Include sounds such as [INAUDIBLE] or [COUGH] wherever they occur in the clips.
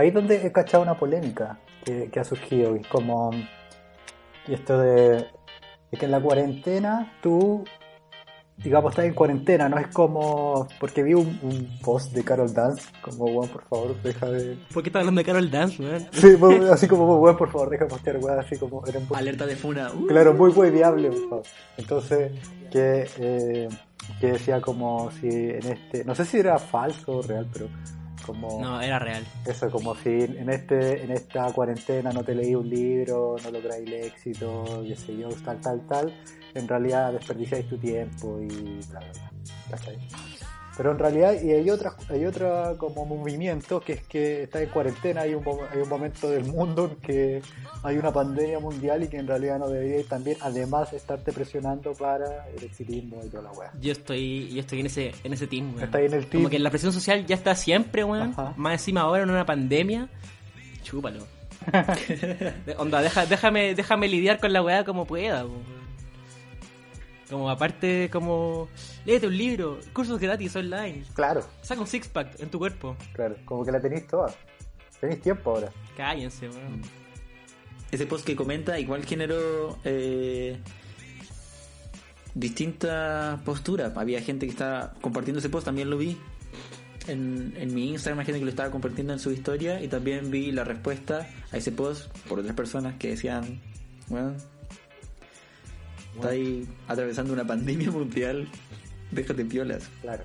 ahí es donde he cachado una polémica que, que ha surgido. Y como. Y esto de. de que en la cuarentena tú. Digamos, estás en cuarentena, no es como. Porque vi un, un post de Carol Dance, como, weón, por favor, deja de. ¿Por qué estás hablando de Carol Dance, weón? Sí, así como, weón, por favor, deja de postear, weón, así como. Era post- Alerta de funa. Uh. Claro, muy hueviable, por favor. Entonces, que, eh, que decía como si en este, no sé si era falso o real, pero como No, era real. eso, como si en este, en esta cuarentena no te leí un libro, no lográis el éxito, qué sé yo, tal, tal, tal, en realidad desperdiciáis tu tiempo y bla, bla, bla. Pero en realidad, y hay otra, hay otra como movimiento que es que está en cuarentena, hay un, hay un momento del mundo en que hay una pandemia mundial y que en realidad no deberíais también, además, estarte presionando para el exitismo y toda la weá. Yo estoy, yo estoy en ese, en ese team, weón. Está ahí en el team. Como que la presión social ya está siempre, weón. Ajá. Más encima ahora en una pandemia. Chúpalo. [LAUGHS] [LAUGHS] Onda, deja- déjame, déjame lidiar con la weá como pueda, weón. Como aparte, como. Léete un libro, cursos gratis online. Claro, Saca un six pack en tu cuerpo. claro, como que la tenéis toda. Tenéis tiempo ahora. Cállense, weón. Ese post que comenta igual generó eh, distintas posturas. Había gente que estaba compartiendo ese post, también lo vi. En, en mi Instagram hay gente que lo estaba compartiendo en su historia y también vi la respuesta a ese post por otras personas que decían, bueno, está ahí atravesando una pandemia [LAUGHS] mundial, déjate piolas. Claro.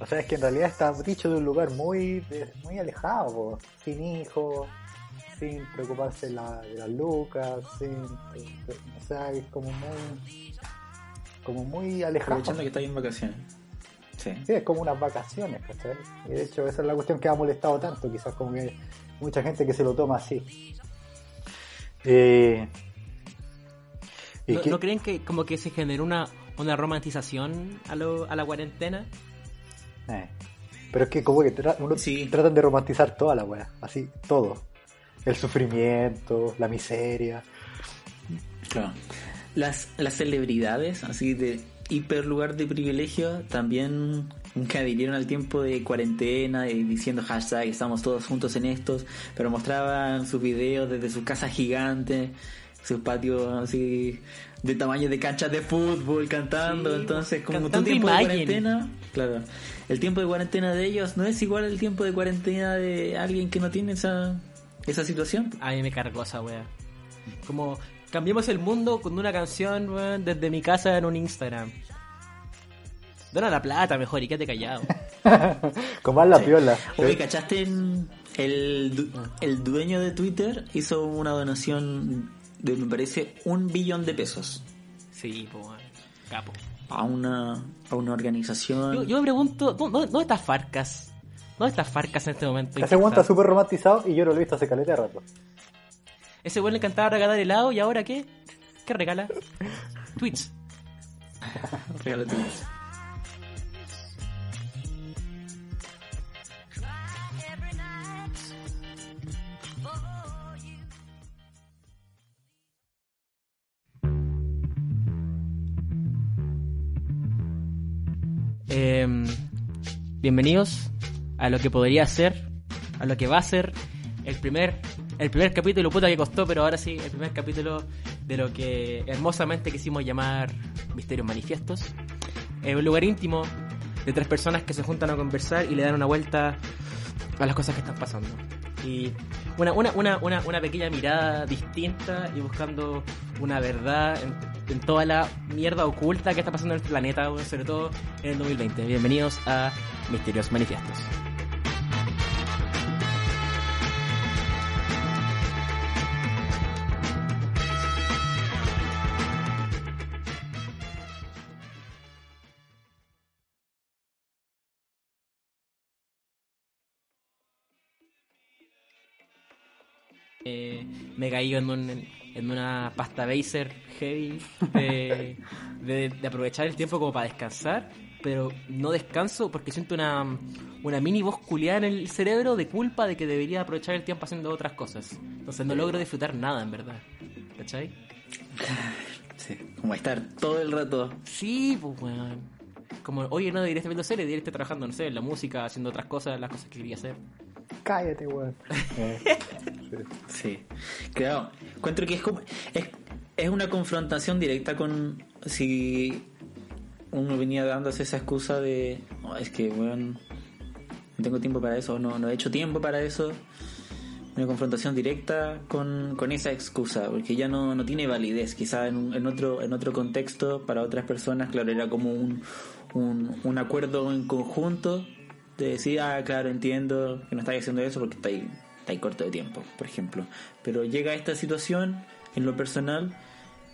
O sea, es que en realidad está dicho de un lugar muy de- muy alejado, po. sin hijos, sin preocuparse la- de las lucas, sin... O sea, es como muy... Como muy alejado. Aprovechando que está ahí en vacaciones. Sí. Sí, es como unas vacaciones, ¿cachai? Y de hecho esa es la cuestión que ha molestado tanto, quizás como que mucha gente que se lo toma así. Eh, ¿y ¿No, creen que como que se generó una, una romantización a, lo, a la cuarentena? Eh, Pero es que como que tra- uno- Sí. tratan de romantizar toda la weá, así, todo. El sufrimiento, la miseria. Claro. Las, las celebridades, así de hiper lugar de privilegio, también que adhirieron al tiempo de cuarentena y diciendo hashtag estamos todos juntos en estos, pero mostraban sus videos desde sus casas gigantes, sus patios así de tamaño de canchas de fútbol cantando, Sí, entonces como cantando tu tiempo de cuarentena, claro, el tiempo de cuarentena de ellos no es igual al tiempo de cuarentena de alguien que no tiene esa esa situación. A mí me cargó esa wea. Como, cambiemos el mundo con una canción, desde mi casa en un Instagram. Dona la plata mejor y quédate callado. [LAUGHS] Como más la piola. Oye, ¿cachaste? en- el, el dueño de Twitter hizo una donación de, me parece, un billón de pesos Sí, pues, weón. Capo. a una, a una organización. Yo, yo me pregunto, ¿dó- ¿dónde, dónde está Farcas? ¿Dónde está Farcas en este momento? Ese weón está súper romantizado y yo no lo he visto hace caleta de rato. Ese weón le encantaba regalar helado y ahora qué? ¿Qué regala? Tweets. [LAUGHS] Regala tu- bienvenidos a lo que podría ser, a lo que va a ser el primer, el primer capítulo, puta que costó, pero ahora sí, el primer capítulo de lo que hermosamente quisimos llamar Misterios Manifiestos. Es un lugar íntimo de tres personas que se juntan a conversar y le dan una vuelta a las cosas que están pasando. Y una, una, una, una, una pequeña mirada distinta y buscando una verdad en, en toda la mierda oculta que está pasando en el planeta, sobre todo en el 2020. Bienvenidos a Misterios Manifiestos. Eh, me caí en, un- en una pasta baser heavy de, de- de aprovechar el tiempo como para descansar, pero no descanso porque siento una, una mini voz culiada en el cerebro de culpa de que debería aprovechar el tiempo haciendo otras cosas. Entonces no logro disfrutar nada, en verdad. ¿Cachai? [LAUGHS] Sí, como estar todo el rato. Sí, pues weón. Como, oye, no debería estar viendo series, debería estar trabajando, no sé, en la música, haciendo otras cosas, las cosas que quería hacer. cállate, weón. [LAUGHS] Sí, claro. Encuentro que es como. Es, una confrontación directa con. Si uno venía dándose esa excusa de. "Oh, es que, bueno, no tengo tiempo para eso, no, no he hecho tiempo para eso. Una confrontación directa con, con esa excusa, porque ya no, no tiene validez. Quizá en, en, otro, en otro contexto, para otras personas, claro, era como un, un, un acuerdo en conjunto de decir, ah, claro, entiendo que no estáis haciendo eso porque estáis, estáis corto de tiempo, por ejemplo. Pero llega esta situación en lo personal,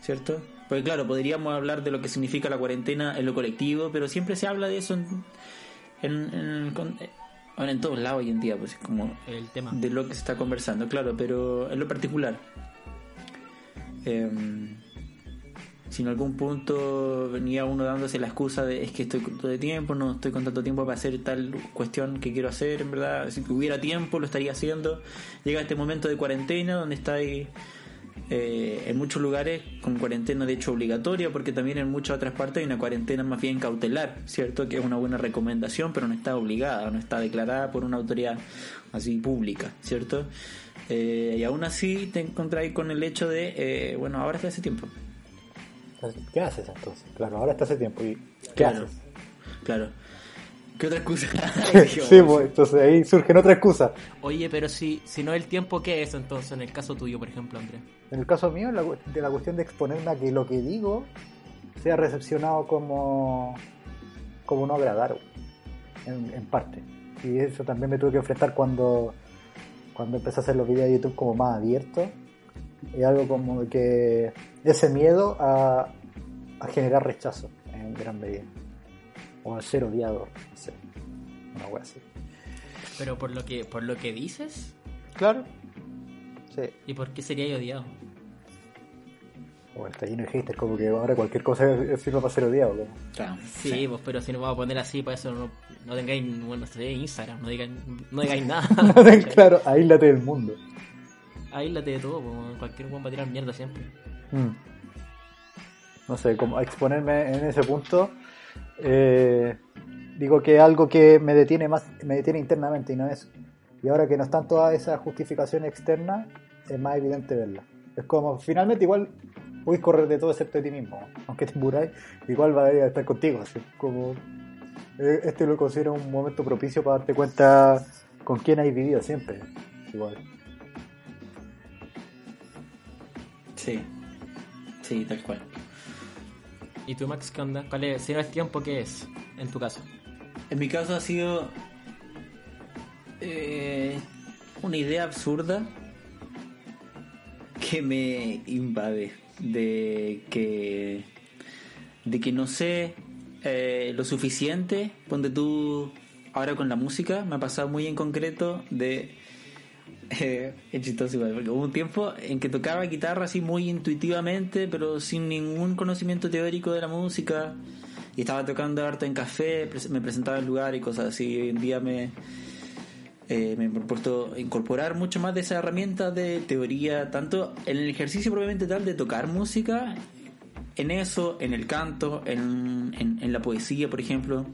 ¿cierto? Porque claro, podríamos hablar de lo que significa la cuarentena en lo colectivo, pero siempre se habla de eso en, en, en- con- bueno, en todos lados hoy en día, pues es como El tema. de lo que se está conversando, claro, pero en lo particular. em, si en algún punto venía uno dándose la excusa de es que estoy corto de tiempo, no estoy con tanto tiempo para hacer tal cuestión que quiero hacer, en verdad, si hubiera tiempo lo estaría haciendo. Llega este momento de cuarentena donde estáis eh, en muchos lugares con cuarentena de hecho obligatoria, porque también en muchas otras partes hay una cuarentena más bien cautelar, ¿cierto? Que es una buena recomendación, pero no está obligada, no está declarada por una autoridad así pública, ¿cierto? Eh, y aún así te encontráis con el hecho de, eh, bueno, ahora está ese tiempo. ¿Qué haces entonces? Claro, ahora está hace tiempo. ¿Y qué Claro. haces? Claro. ¿Qué otra excusa? [LAUGHS] [LAUGHS] sí, pues, entonces ahí surgen otra excusa. Oye, pero si, si no el tiempo, ¿qué es entonces en el caso tuyo, por ejemplo, Andrés? En el caso mío, la, de la cuestión de exponerme a que lo que digo sea recepcionado como, como no agradar, en, en parte. Y eso también me tuve que enfrentar cuando, cuando empecé a hacer los videos de YouTube como más abiertos. Y algo como que ese miedo a, a generar rechazo en gran medida. O a ser odiado, no sé. Una wea así. Pero por lo que por lo que dices, Claro. Sí. ¿y por qué sería odiado? Bueno, está lleno de haters, como que ahora cualquier cosa sirve para ser odiado. ¿no? Claro. Sí, pues, pero si nos vamos a poner así, para eso no, no tengáis, bueno, Instagram, no digáis, no digáis [LAUGHS] nada. claro, aíslate del mundo. Aíslate de todo, pues, cualquier buen va a tirar mierda siempre. Mm. No sé, como exponerme en ese punto, eh, digo que algo que me detiene más, me detiene internamente y no es. Y ahora que no están todas esas justificaciones externas, es más evidente verla. Es como, finalmente igual puedes correr de todo excepto de ti mismo. Aunque te muráis, igual va a estar contigo. Así como, eh, este lo considero un momento propicio para darte cuenta con quién has vivido siempre. Igual. Sí. Sí, tal cual. ¿Y tú, Max, qué onda? ¿Cuál es, si no es tiempo, qué es? En tu caso. En mi caso ha sido eh, una idea absurda que me invade de que de que no sé eh, lo suficiente donde tú ahora con la música me ha pasado muy en concreto de [LAUGHS] es chistoso porque hubo un tiempo en que tocaba guitarra así muy intuitivamente, pero sin ningún conocimiento teórico de la música. Y estaba tocando harto en café, me presentaba en lugar y cosas así. Hoy en día me, eh, me he propuesto incorporar mucho más de esa herramienta de teoría, tanto en el ejercicio propiamente tal de tocar música, en eso, en el canto, en, en la poesía, por ejemplo.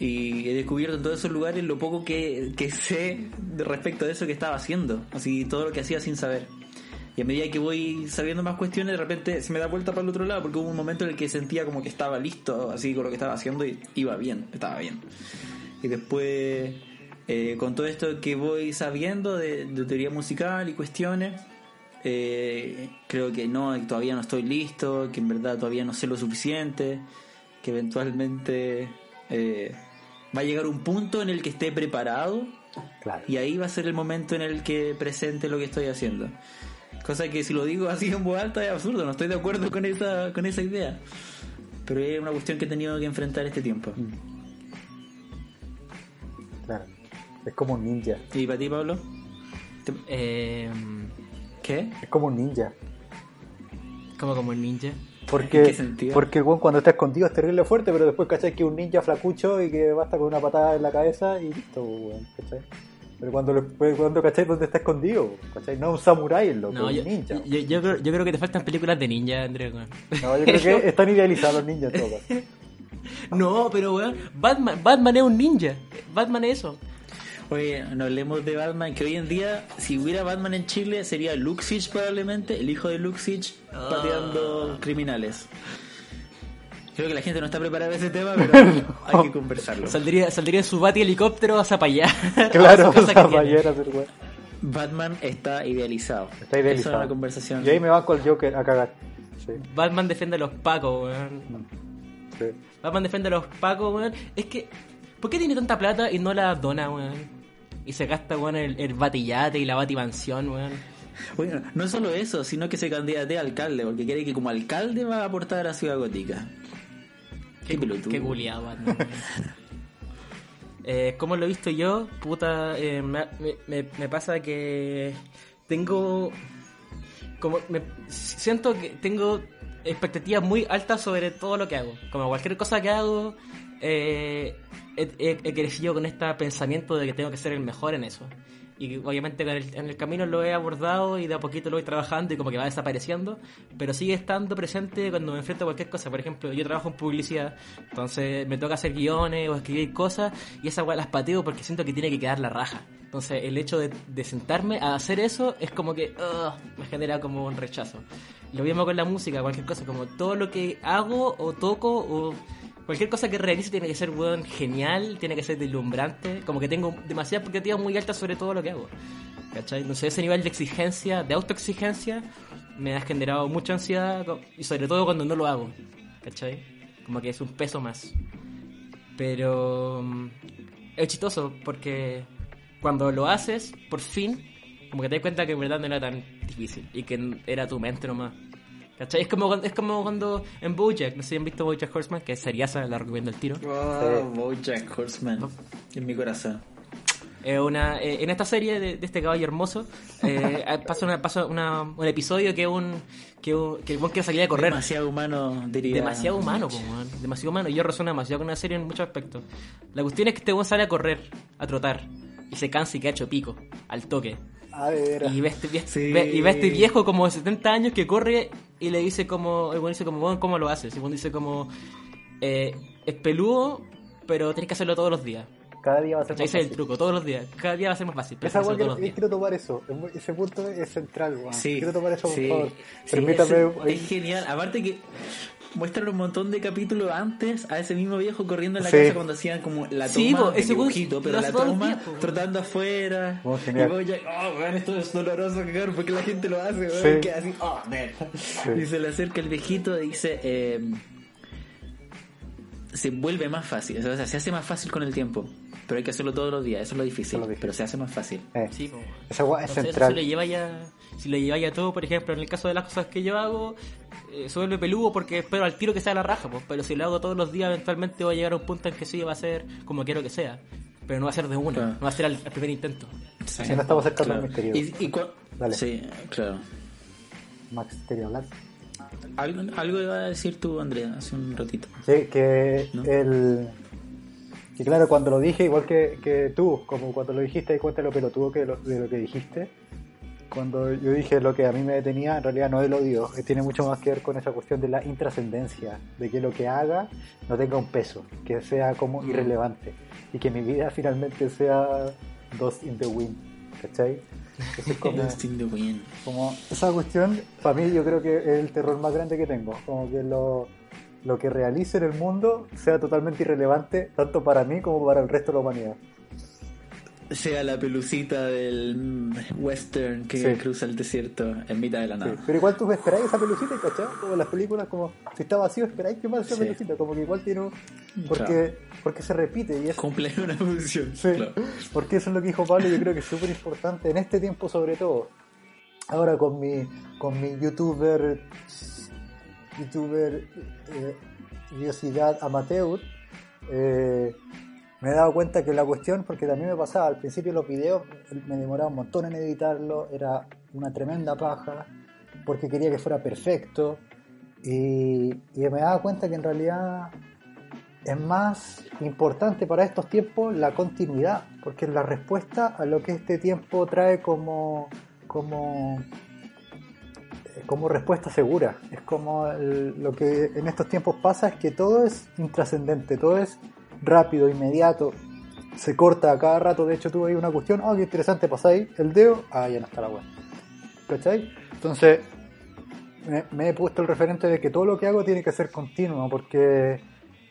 Y he descubierto en todos esos lugares lo poco que, que sé respecto de eso que estaba haciendo. Así todo lo que hacía sin saber. Y a medida que voy sabiendo más cuestiones, de repente se me da vuelta para el otro lado, porque hubo un momento en el que sentía como que estaba listo, así con lo que estaba haciendo, y iba bien, estaba bien. Y después, eh, con todo esto que voy sabiendo de, de teoría musical y cuestiones, eh, creo que no, que todavía no estoy listo, que en verdad todavía no sé lo suficiente, que eventualmente eh, va a llegar un punto en el que esté preparado Claro. y ahí va a ser el momento en el que presente lo que estoy haciendo. Cosa que si lo digo así en voz alta es absurdo, no estoy de acuerdo con esa, con esa idea. Pero es una cuestión que he tenido que enfrentar este tiempo. Claro. Es como un ninja. ¿Y para ti, Pablo? ¿Te- Eh, ¿Qué? Es como un ninja. como como el ninja. Porque, porque weón cuando está escondido es terrible fuerte, pero después cachai que es un ninja flacucho y que basta con una patada en la cabeza y listo, weón, ¿cachai? Pero cuando, lo- pues, cuando cachai dónde está escondido, ¿cachai? No es un samurái el loco, No, es yo, un ninja. yo, yo creo, yo creo que te faltan películas de ninja, Andrés. No, yo creo que [LAUGHS] están idealizados los ninjas. [LAUGHS] No, pero weón, Batman, Batman es un ninja. Batman es eso. Oye, no hablemos de Batman, que hoy en día, si hubiera Batman en Chile, sería Luxich probablemente, el hijo de Luxich, pateando criminales. Creo que la gente no está preparada para ese tema, [LAUGHS] pero hay que conversarlo. Saldría, saldría en su bati helicóptero a Zapallar. [LAUGHS] Claro, [LAUGHS] que Zapallar a hacer. Batman está idealizado. Está idealizado. Esa es una conversación. Y ahí me banco el Joker a cagar. Sí, Batman defiende a los pacos, weón. sí. Batman defiende a los pacos, weón. Es que, ¿por qué tiene tanta plata y no la dona, weón? Y se gasta, weón, el, el batillate y la batimansión, weón. Bueno, no solo eso, sino que se candidate a alcalde, porque quiere que como alcalde va a aportar a la ciudad gótica. Qué pelotudo. Qué culiado, weón. [LAUGHS] eh, como lo he visto yo, puta, eh, me- me pasa que tengo. Como me siento que tengo expectativas muy altas sobre todo lo que hago. Como cualquier cosa que hago, eh, he, he- crecido con este pensamiento de que tengo que ser el mejor en eso. Y obviamente en el, en el camino lo he abordado y de a poquito lo voy trabajando y como que va desapareciendo, pero sigue estando presente cuando me enfrento a cualquier cosa. Por ejemplo, yo trabajo en publicidad, entonces me toca hacer guiones o escribir cosas y esas weas las pateo porque siento que tiene que quedar la raja. Entonces el hecho de, de sentarme a hacer eso es como que ugh, me genera como un rechazo. Lo mismo con la música, cualquier cosa, como todo lo que hago o toco o cualquier cosa que realice tiene que ser weón, genial, tiene que ser deslumbrante, como que tengo demasiadas expectativas muy altas sobre todo lo que hago. ¿Cachai? Entonces ese nivel de exigencia, de autoexigencia, me ha generado mucha ansiedad y sobre todo cuando no lo hago. ¿Cachai? Como que es un peso más. Pero mm, es chistoso porque cuando lo haces, por fin, como que te das cuenta que en verdad no era tan difícil y que era tu mente nomás. ¿Cachai? Es como, es como cuando en Bojack, no sé si han visto Bojack Horseman, que es seriaza, la recomiendo el tiro. Wow, Bojack Horseman. En mi corazón. Eh, una, eh, en esta serie de, de este caballo hermoso eh, [LAUGHS] pasa, una, pasa una- un episodio que un que, un, que el buen quiere salir a correr. Demasiado humano, diría. Demasiado humano, po, weón. demasiado humano. Y yo resueno demasiado con la serie en muchos aspectos. La cuestión es que este weón sale a correr, a trotar, y se cansa y queda hecho pico, al toque. A ver, Y ve, este, vie- Sí. ve- y ve este viejo como de 70 años que corre y le dice como, el weón dice como, ¿cómo lo haces? Y el dice como, eh, es peludo, pero tienes que hacerlo todos los días. Cada día va a ser Ese más es el fácil. truco, todos los días. Cada día va a ser más fácil, pero Esa que quiero, quiero tomar eso. Ese punto es central. Sí. Quiero tomar eso, por sí, favor. sí, Permítame. es, genial. Aparte que muestran un montón de capítulos antes a ese mismo viejo corriendo en la casa cuando hacían como la toma ese dibujito, pero la toma días, trotando afuera. Oh, y genial. Bojack, oh, weón, esto es doloroso, cagar, porque la gente lo hace. Y queda así, oh, man. Y se le acerca el viejito y dice, eh, se vuelve más fácil, o sea, se hace más fácil con el tiempo. Pero hay que hacerlo todos los días, eso es lo difícil, Eso es lo difícil. pero se hace más fácil. Eh, Sí. Esa weá es Entonces, eso si lo central. lleva ya, si lo lleva ya todo, por ejemplo, en el caso de las cosas que yo hago, eh, se vuelve peludo porque espero al tiro que sea la raja, pues, pero si lo hago todos los días, eventualmente voy a llegar a un punto en que sí va a ser como quiero que sea, pero no va a ser de una, Claro. no va a ser al, al primer intento. Sí. Si no estamos cerca Claro. del misterio. Y, Dale. Sí, claro. Max, ¿quería hablar? Algo, algo iba a decir tú, Andrea, hace un ratito. Sí, que ¿No? el... Y claro, cuando lo dije, igual que, que tú, como cuando lo dijiste, di cuenta lo pelotudo que lo, de lo que dijiste. Cuando yo dije lo que a mí me detenía, en realidad no es el odio, eh, tiene mucho más que ver con esa cuestión de la intrascendencia, de que lo que haga no tenga un peso, que sea como irrelevante y que mi vida finalmente sea dos in the wind, ¿cachai? Eso es [LAUGHS] como, Lost in the Wind. como esa cuestión, para mí yo creo que es el terror más grande que tengo, como que lo, lo que realice en el mundo sea totalmente irrelevante, tanto para mí como para el resto de la humanidad. Sea la pelucita del western que Sí. cruza el desierto en mitad de la Sí, nada. Pero igual tú esperáis esa pelucita, ¿cachai? Como en las películas, como si está vacío, esperáis que pase esa Sí. pelucita, como que igual tiene un... Porque, Claro. porque se repite y es... Cumple una función. Sí, claro. porque eso es lo que dijo Pablo, yo creo que es súper importante en este tiempo sobre todo. Ahora con mi, con mi youtuber, youtuber eh, curiosidad amateur, eh, me he dado cuenta que la cuestión, porque también me pasaba, al principio los videos me demoraba un montón en editarlo, era una tremenda paja, porque quería que fuera perfecto, y, y me daba cuenta que en realidad es más importante para estos tiempos la continuidad, porque es la respuesta a lo que este tiempo trae como, como, eh, como respuesta segura. Es como lo que en estos tiempos pasa es que todo es intrascendente, todo es rápido, inmediato. se corta a cada rato. De hecho, tuve ahí una cuestión, ah, qué interesante, pasáis el dedo, ah, ya no está la web. ¿Cachai? Entonces, me, he puesto el referente de que todo lo que hago tiene que ser continuo, porque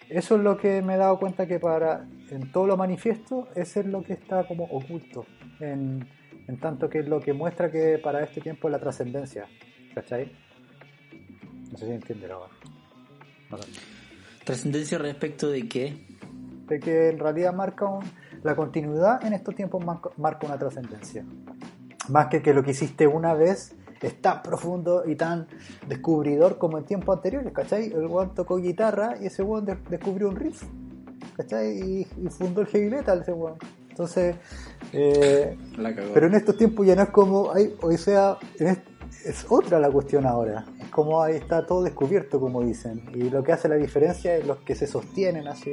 eso es lo que me he dado cuenta que para en todo lo manifiesto, ese es lo que está como oculto, en, en tanto que es lo que muestra que para este tiempo es la trascendencia, ¿cachai? No sé si entiende la web. No sé. ¿Trascendencia respecto de qué? de que en realidad marca un- la continuidad en estos tiempos marca, una trascendencia. Más que que lo que hiciste una vez es tan profundo y tan descubridor como en tiempos anteriores, ¿cachai? El weón tocó guitarra y ese weón de- descubrió un riff, ¿cachai? Y, y fundó el heavy metal ese weón. Entonces, eh, La cagó. pero en estos tiempos ya no es como, hay, o sea, en est- es otra la cuestión ahora. Es como ahí está todo descubierto, como dicen. Y lo que hace la diferencia es los que se sostienen así.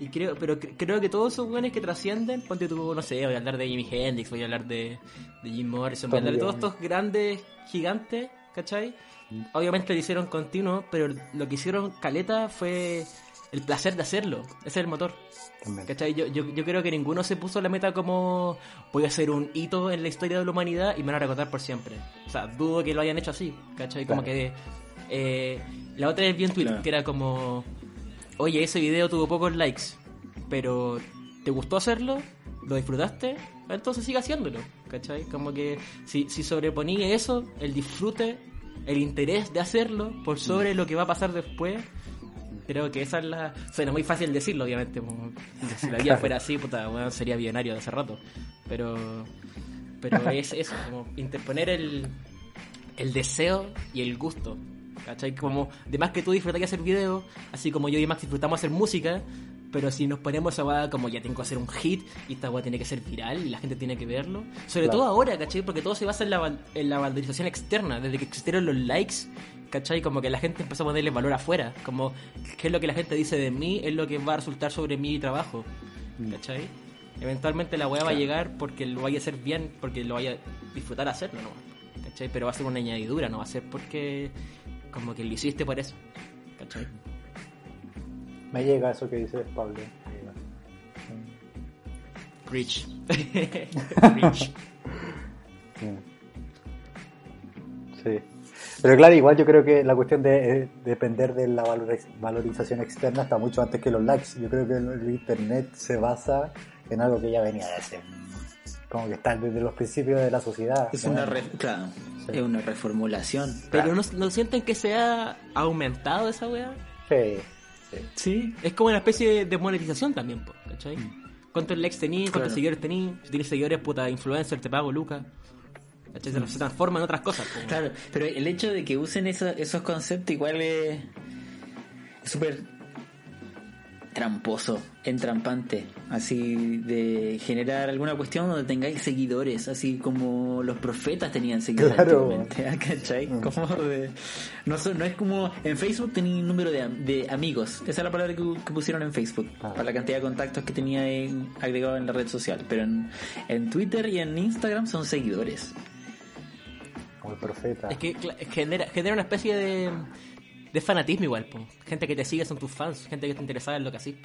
Y creo, pero cre- creo que todos esos buenos que trascienden, ponte tú, no sé, voy a hablar de Jimi Hendrix, voy a hablar de, de Jim Morrison, voy a hablar de todos estos grandes gigantes, ¿cachai? Obviamente lo hicieron continuo, pero lo que hicieron caleta fue el placer de hacerlo. Ese es el motor. ¿Cachai? Yo, yo, yo creo que ninguno se puso la meta como voy a hacer un hito en la historia de la humanidad y me van a recordar por siempre. O sea, dudo que lo hayan hecho así, ¿cachai? Como Claro. que... eh, la otra vez vi en Twitter Claro. que era como... Oye, ese video tuvo pocos likes, pero ¿te gustó hacerlo? ¿Lo disfrutaste? Entonces sigue haciéndolo, ¿cachai? Como que si, si sobreponía eso, el disfrute, el interés de hacerlo por sobre lo que va a pasar después, creo que esa es la... Suena muy fácil decirlo, obviamente. si la vida Claro. fuera así, puta, weón, sería millonario de hace rato. Pero, pero [LAUGHS] es eso, como interponer el, el deseo y el gusto. ¿Cachai? Como, de más que tú disfrutarías hacer video, así como yo y Max disfrutamos hacer música, pero si nos ponemos a como ya tengo que hacer un hit y esta weá tiene que ser viral y la gente tiene que verlo. Sobre Claro. todo ahora, ¿cachai? Porque todo se basa en la, en la valorización externa. Desde que existieron los likes, ¿cachai? Como que la gente empezó a ponerle valor afuera. Como, ¿qué es lo que la gente dice de mí? Es lo que va a resultar sobre mi trabajo. ¿Cachai? Eventualmente la weá va a Claro. llegar porque lo vaya a hacer bien, porque lo vaya a disfrutar hacerlo, ¿no? ¿Cachai? Pero va a ser una añadidura, no va a ser porque como que lo hiciste por eso. ¿Cachai? Me llega eso que dice Pablo. Rich. [LAUGHS] Rich. Sí. Pero claro, igual yo creo que la cuestión de eh, depender de la valoriz- valorización externa está mucho antes que los likes. Yo creo que el, el internet se basa en algo que ya venía de hace. Como que está desde los principios de la sociedad. Es ¿no? una, re- claro, Sí. es una reformulación. Pero no, no sienten que se ha aumentado esa weá. Sí, sí. Es como una especie de monetización también, po, ¿cachai? ¿Cuántos likes tení? ¿Cuántos Claro. seguidores tení? Si tienes seguidores, puta, influencer, te pago, Luca. ¿Cachai? Se- Se transforma en otras cosas. po. claro. Pero el hecho de que usen eso- esos conceptos igual es súper tramposo, entrampante, así de generar alguna cuestión donde tengáis seguidores, así como los profetas tenían seguidores Claro. [LAUGHS] ¿ah? ¿cachai? Mm. Como de- no, no es como en Facebook tenía un número de, am- de amigos, esa es la palabra que, que pusieron en Facebook, Ah. para la cantidad de contactos que tenía en- agregado en la red social, pero en, en Twitter y en Instagram son seguidores. Como el profeta. Es que genera, genera una especie de, de fanatismo igual, po. Gente que te sigue son tus fans, gente que está interesada en lo que haces.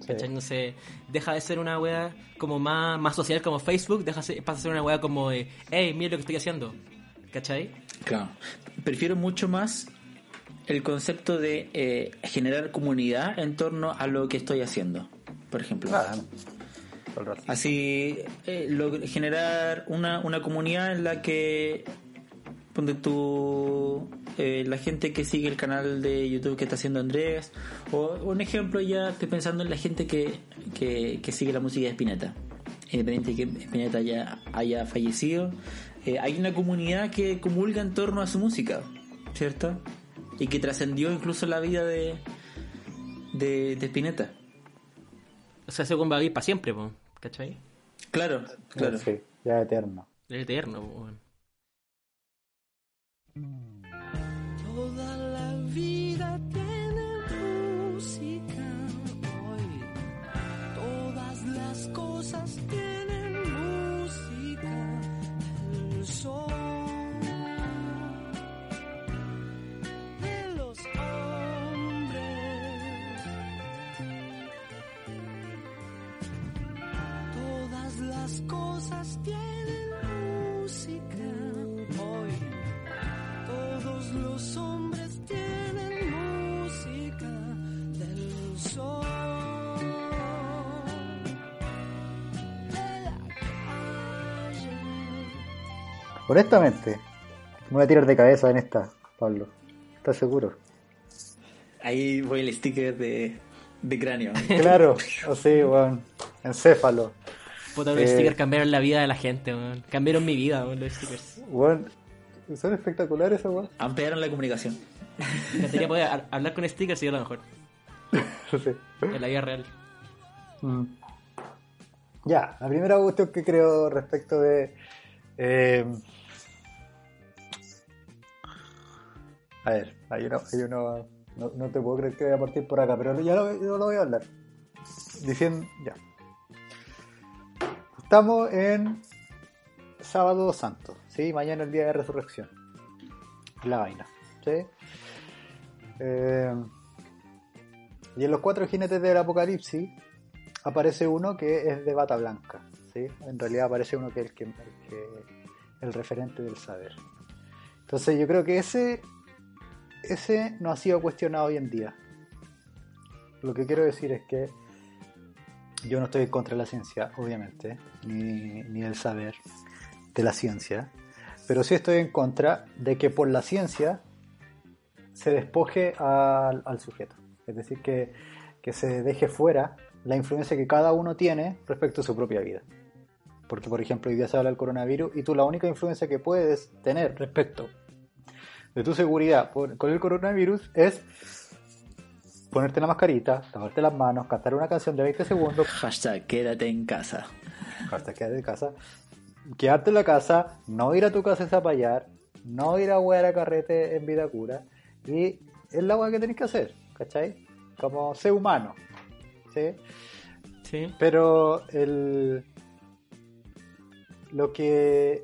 Sí. ¿Cachai? No sé, deja de ser una wea como más, más social como Facebook, deja ser- pasa a ser una wea como de, hey, mira lo que estoy haciendo. ¿Cachai? Claro. Prefiero mucho más el concepto de eh, generar comunidad en torno a lo que estoy haciendo, por ejemplo. Claro. Así, eh, generar una, una comunidad en la que, ponte tú, eh, la gente que sigue el canal de YouTube que está haciendo Andrés, o un ejemplo ya, estoy pensando en la gente que, que, que sigue la música de Spinetta. Independiente de que Spinetta ya haya fallecido, eh, hay una comunidad que comulga en torno a su música, ¿cierto? Y que trascendió incluso la vida de, de, de Spinetta. O sea, ese weón va a vivir para siempre. ¿cachai? Claro, claro. Sí, ya eterno. Es eterno, weón. Toda la vida tiene música hoy. Todas las cosas tienen música. El sol. las cosas tienen música los hombres tienen música del sol. De la calle. Honestamente, me voy a tirar de cabeza en esta, Pablo. ¿Estás seguro? Ahí voy el sticker de, de cráneo. [LAUGHS] Claro, o sí, weón. Encéfalo. Puta, los Eh. stickers cambiaron la vida de la gente, weón. Cambiaron mi vida, weón, los stickers. Weón, son espectaculares esos, weón. Ampliaron la comunicación. Me encantaría poder ha- hablar con stickers y yo lo mejor. [LAUGHS] Sí. En la vida real. Mm. Ya, la primera cuestión que creo respecto de. eh, a ver, hay uno. Hay uno no, no te puedo creer que voy a partir por acá, pero ya lo, yo lo voy a hablar. Diciendo. Ya. Estamos en Sábado Santo, ¿sí? Mañana el día de resurrección. La vaina, ¿sí? Eh, y en los cuatro jinetes del Apocalipsis aparece uno que es de bata blanca, ¿sí? En realidad aparece uno que es el, que, el, el referente del saber. Entonces yo creo que ese, ese no ha sido cuestionado hoy en día. Lo que quiero decir es que yo no estoy en contra de la ciencia, obviamente, ni, ni del saber de la ciencia, pero sí estoy en contra de que por la ciencia se despoje al, al sujeto. Es decir, que, que se deje fuera la influencia que cada uno tiene respecto a su propia vida. Porque, por ejemplo, hoy día se habla del coronavirus y tú la única influencia que puedes tener respecto de tu seguridad por- con el coronavirus es ponerte la mascarita, lavarte las manos, cantar una canción de 20 segundos, Hashtag quédate en casa. hasta quedarte de casa, quedarte en la casa, no ir a tu casa a zapallar, no ir a huear a carrete en vida cura, y es la hueá que tenés que hacer, ¿cachai? Como ser humano, ¿sí? Sí. Pero el lo que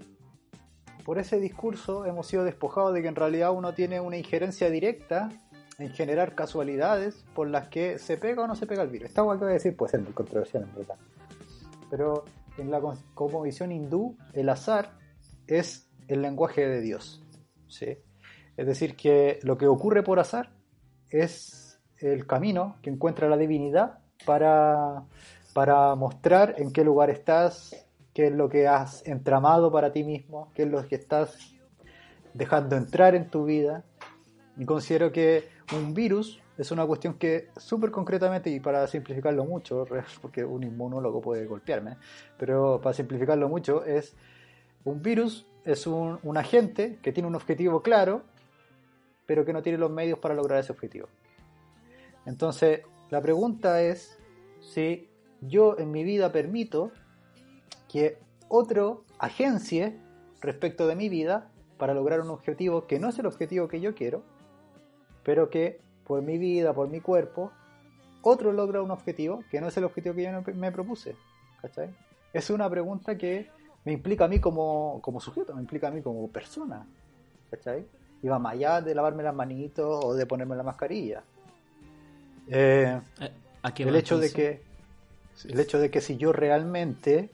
por ese discurso hemos sido despojados de que en realidad uno tiene una injerencia directa en generar casualidades por las que se pega o no se pega el virus. Esta hueá que voy a decir puede ser muy controversial en verdad. Pero en la cons- como visión hindú, el azar es el lenguaje de Dios. ¿sí? Es decir, que lo que ocurre por azar es el camino que encuentra la divinidad para, para mostrar en qué lugar estás, qué es lo que has entramado para ti mismo, qué es lo que estás dejando entrar en tu vida. Y considero que un virus es una cuestión que súper concretamente, y para simplificarlo mucho, [LAUGHS] porque un inmunólogo puede golpearme, pero para simplificarlo mucho, es un virus es un, un agente que tiene un objetivo claro, pero que no tiene los medios para lograr ese objetivo. Entonces, la pregunta es si yo en mi vida permito que otro agencie respecto de mi vida para lograr un objetivo que no es el objetivo que yo quiero, pero que por mi vida, por mi cuerpo, otro logra un objetivo que no es el objetivo que yo me propuse. ¿Cachai? Es una pregunta que me implica a mí como, como sujeto, me implica a mí como persona. ¿Cachai? Y va más allá de lavarme las manitos o de ponerme la mascarilla. Eh, Eh, ¿A qué el hecho de que el hecho de que si yo realmente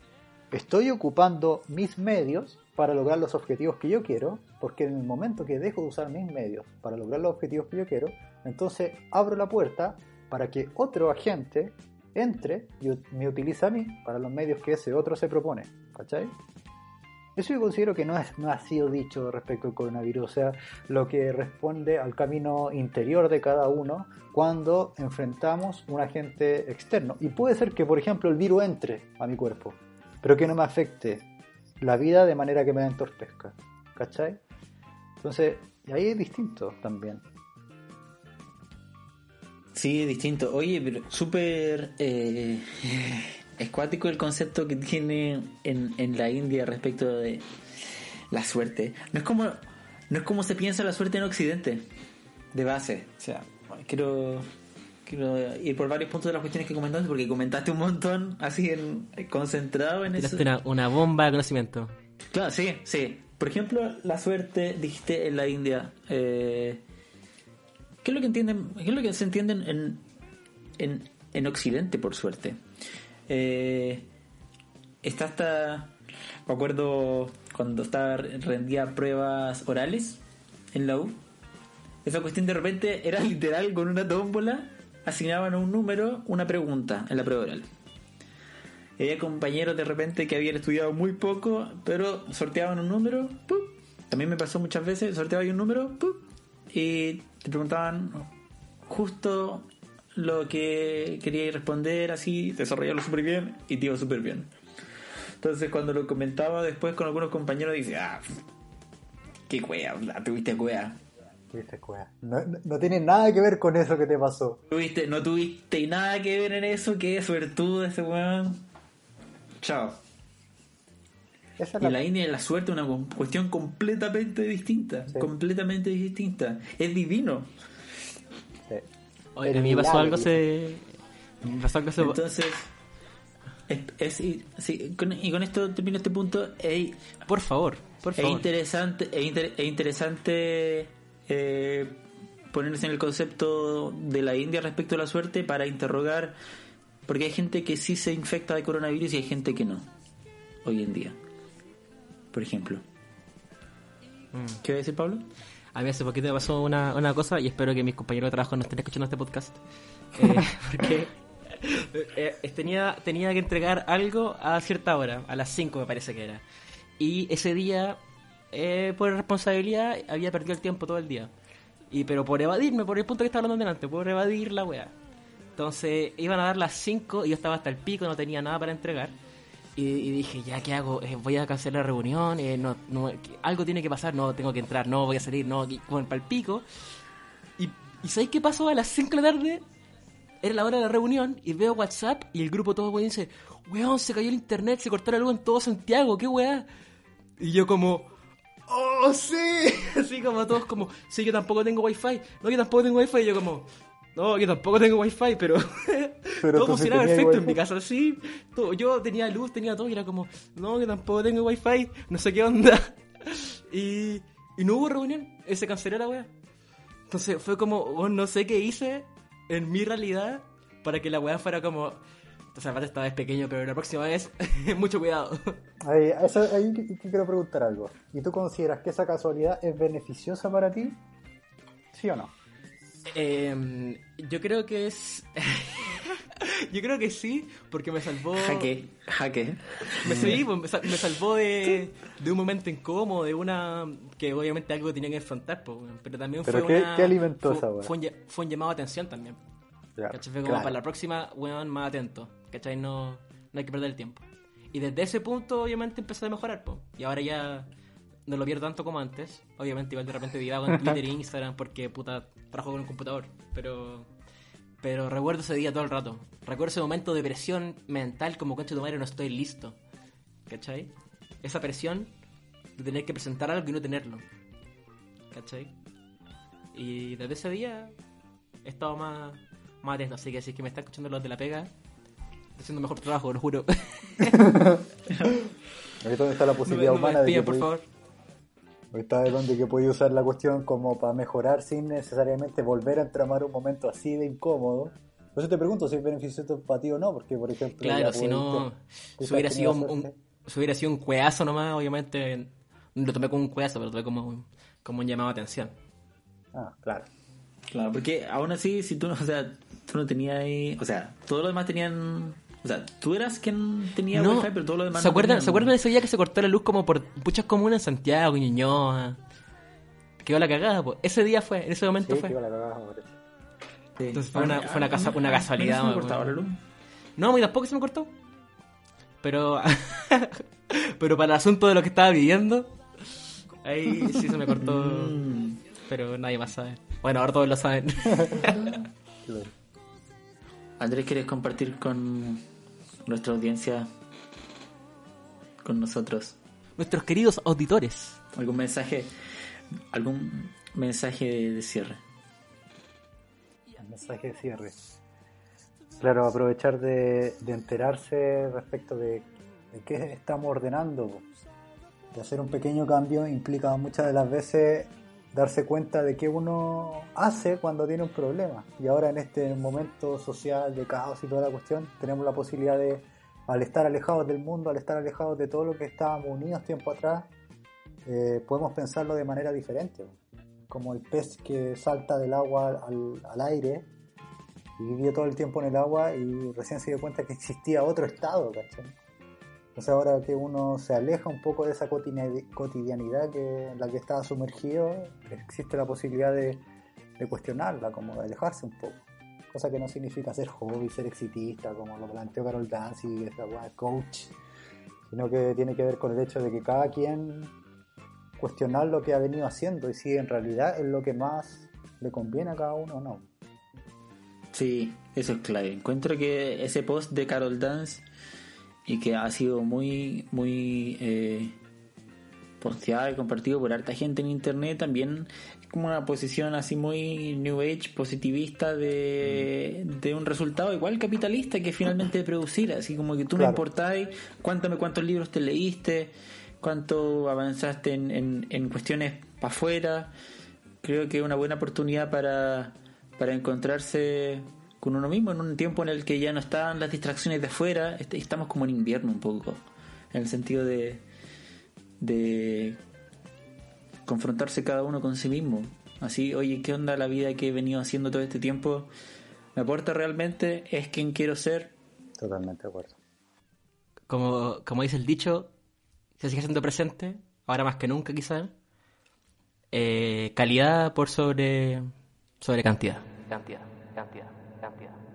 estoy ocupando mis medios para lograr los objetivos que yo quiero, porque en el momento que dejo de usar mis medios para lograr los objetivos que yo quiero, entonces abro la puerta para que otro agente entre y me utilice a mí para los medios que ese otro se propone. ¿Cachai? Eso yo considero que no, es, no ha sido dicho respecto al coronavirus, o sea, lo que responde al camino interior de cada uno cuando enfrentamos un agente externo. Y puede ser que, por ejemplo, el virus entre a mi cuerpo, pero que no me afecte la vida de manera que me entorpezca. ¿Cachai? Entonces, y ahí es distinto también. Sí, es distinto. Oye, pero súper eh, [LAUGHS] escuático el concepto que tiene en, en la India respecto de la suerte. No es como no es como se piensa la suerte en Occidente, de base. O sea, quiero, quiero ir por varios puntos de las cuestiones que comentaste, porque comentaste un montón así en, concentrado en eso. Una, una bomba de conocimiento. Claro, sí, sí. Por ejemplo, la suerte, dijiste en la India. eh, ¿Qué es lo que entienden? ¿Qué es lo que se entienden en, en, en Occidente por suerte? Eh, está hasta. Me acuerdo cuando estaba rendía pruebas orales en la U. Esa cuestión de repente era [LAUGHS] literal con una tómbola, asignaban un número una pregunta en la prueba oral. Y había compañeros de repente que habían estudiado muy poco, pero sorteaban un número, ¡pum! también me pasó muchas veces, sorteaba un número, ¡pum! y te preguntaban justo lo que quería responder, así, desarrollarlo súper bien y te iba súper bien. Entonces cuando lo comentaba después con algunos compañeros, dice, ah, qué cuea, tuviste cuea. Viste, cuea. No, no- no tiene nada que ver con eso que te pasó. Tuviste, no tuviste nada que ver en eso, que suertudo ese weón. Chao. Esa Y la- la India y la suerte es una cu- cuestión completamente distinta. Sí. Completamente distinta. Es divino. sí. Oye, a mí me pasó algo. Me pasó algo hace. Entonces, es, es- y- sí, con- y con esto termino este punto. Por favor, por es favor. interesante, es, inter- es interesante eh, ponerse en el concepto de la India respecto a la suerte para interrogar. Porque hay gente que sí se infecta de coronavirus y hay gente que no. Hoy en día. Por ejemplo. Mm. ¿Qué va a decir Pablo? A mí hace poquito me pasó una, una cosa y espero que mis compañeros de trabajo no estén escuchando este podcast. [LAUGHS] Eh, porque [LAUGHS] eh, eh, tenía, tenía que entregar algo a cierta hora, a las 5 me parece que era. Y ese día, eh, por responsabilidad, había perdido el tiempo todo el día. Y pero por evadirme, por el punto que estaba hablando delante, por evadir la wea. Entonces iban a dar las 5 y yo estaba hasta el pico, no tenía nada para entregar. Y, y dije, ya, ¿qué hago? Eh, voy a cancelar la reunión, eh, no, no, algo tiene que pasar, no, tengo que entrar, no, voy a salir, no, para el pico. Y, ¿y ¿sabéis qué pasó? A las 5 de la tarde era la hora de la reunión y veo WhatsApp y el grupo todo dice, weón, se cayó el internet, se cortó la luz en todo Santiago, qué weá. Y yo como, oh, sí, [LAUGHS] así como todos como, sí, yo tampoco tengo wifi, no, yo tampoco tengo wifi, y yo como, no, yo tampoco tengo wifi, pero, [LAUGHS] Pero todo sí funcionaba perfecto en mi casa, sí, todo, yo tenía luz, tenía todo, y era como, no, yo tampoco tengo wifi, no sé qué onda. [LAUGHS] Y, y no hubo reunión, eh, se canceló la weá. Entonces fue como, oh, no sé qué hice en mi realidad para que la weá fuera como. Entonces, aparte esta vez pequeño, pero la próxima vez, [LAUGHS] mucho cuidado. Ahí, eso, ahí quiero preguntar algo. ¿Y tú consideras que esa casualidad es beneficiosa para ti? ¿Sí o no? Eh, yo creo que es. [LAUGHS] yo creo que sí, porque me salvó. Jaque, jaque. Me, sí, pues, me, sal- me salvó de, de un momento incómodo, de una. que obviamente algo tenía que enfrentar, pues, pero también ¿Pero fue qué- una. qué alimentó fue, fue un, fue un llamado a atención también. Ya, ¿Cachai? Fue como claro. para la próxima, weón, más atento. ¿Cachai? No, no hay que perder el tiempo. Y desde ese punto, obviamente, empezó a mejorar, po. Y ahora ya no lo pierdo tanto como antes. Obviamente, igual de repente divago en Twitter e [LAUGHS] Instagram porque, puta, trabajo con un computador. Pero pero recuerdo ese día todo el rato. Recuerdo ese momento de presión mental como, concha de tu madre, no estoy listo. ¿Cachai? Esa presión de tener que presentar algo y no tenerlo. ¿Cachai? Y desde ese día he estado más, más atento. Así que si es que me están escuchando los de la pega, estoy haciendo mejor trabajo, lo juro. [LAUGHS] Es donde está la [LAUGHS] no posibilidad me humana de que despidan, por podí- favor. De donde que podía usar la cuestión como para mejorar sin necesariamente volver a entramar un momento así de incómodo. Por eso te pregunto si es beneficioso para ti o no, porque por ejemplo... Claro, si no, si hubiera sido un, un- si hubiera sido un cueazo nomás, obviamente lo tomé como un cueazo, pero lo tomé como un, como un llamado de atención. Ah, claro. Claro, porque aún así, si tú no, o sea, tú no tenías ahí, o sea, todos los demás tenían, o sea, tú eras quien tenía No, wifi, pero todos los demás ¿Se no acuerdan, tenían. ¿Se acuerdan de ese día que se cortó la luz como por muchas comunas en Santiago, Ñuñoa? Quedó la cagada, pues. Ese día fue, en ese momento Sí, fue. que iba la cagada. Sí. Entonces fue una- fue una casa- una casualidad, ¿no se me cortaba la luz? No, mí tampoco se me cortó. Pero. [LAUGHS] pero para el asunto de lo que estaba viviendo, ahí sí se me cortó. Mm. pero nadie más sabe. Bueno, ahora todos lo saben. [LAUGHS] [LAUGHS] Andrés, ¿quieres compartir con nuestra audiencia, con nosotros, Nuestros queridos auditores. algún mensaje, algún mensaje de cierre? El mensaje de cierre. Claro, aprovechar de, de enterarse respecto de, de qué estamos ordenando. De hacer un pequeño cambio implica muchas de las veces darse cuenta de qué uno hace cuando tiene un problema. Y ahora en este momento social de caos y toda la cuestión, tenemos la posibilidad de al estar alejados del mundo, al estar alejados de todo lo que estábamos unidos tiempo atrás, eh, podemos pensarlo de manera diferente. Como el pez que salta del agua al, al aire y vivió todo el tiempo en el agua y recién se dio cuenta que existía otro estado, ¿cachai? Entonces ahora que uno se aleja un poco de esa cotidiani- cotidianidad que, en la que estaba sumergido, existe la posibilidad de, cuestionarla, como de alejarse un poco. Cosa que no significa ser hobby, ser exitista, como lo planteó Carol Dance y de coach, sino que tiene que ver con el hecho de que cada quien cuestionar lo que ha venido haciendo y si en realidad es lo que más le conviene a cada uno o no. Sí, eso es clave. Encuentro que ese post de Carol Dance y que ha sido muy, muy eh, posteado y compartido por harta gente en internet también es como una posición así muy New Age positivista de, de un resultado igual capitalista que finalmente de producir, así como que tú no Claro. importáis cuánto, cuántos libros te leíste, cuánto avanzaste en, en, en cuestiones para afuera. Creo que es una buena oportunidad para, para encontrarse con uno mismo en un tiempo en el que ya no están las distracciones de afuera, est- estamos como en invierno un poco, en el sentido de, de confrontarse cada uno con sí mismo. Así, oye, ¿qué onda la vida que he venido haciendo todo este tiempo? ¿Me aporta realmente? ¿Es quien quiero ser? Totalmente de acuerdo. Como, como dice el dicho, se sigue siendo presente, ahora más que nunca quizás. Eh, calidad por sobre, sobre cantidad. Cantidad, cantidad, cambiar.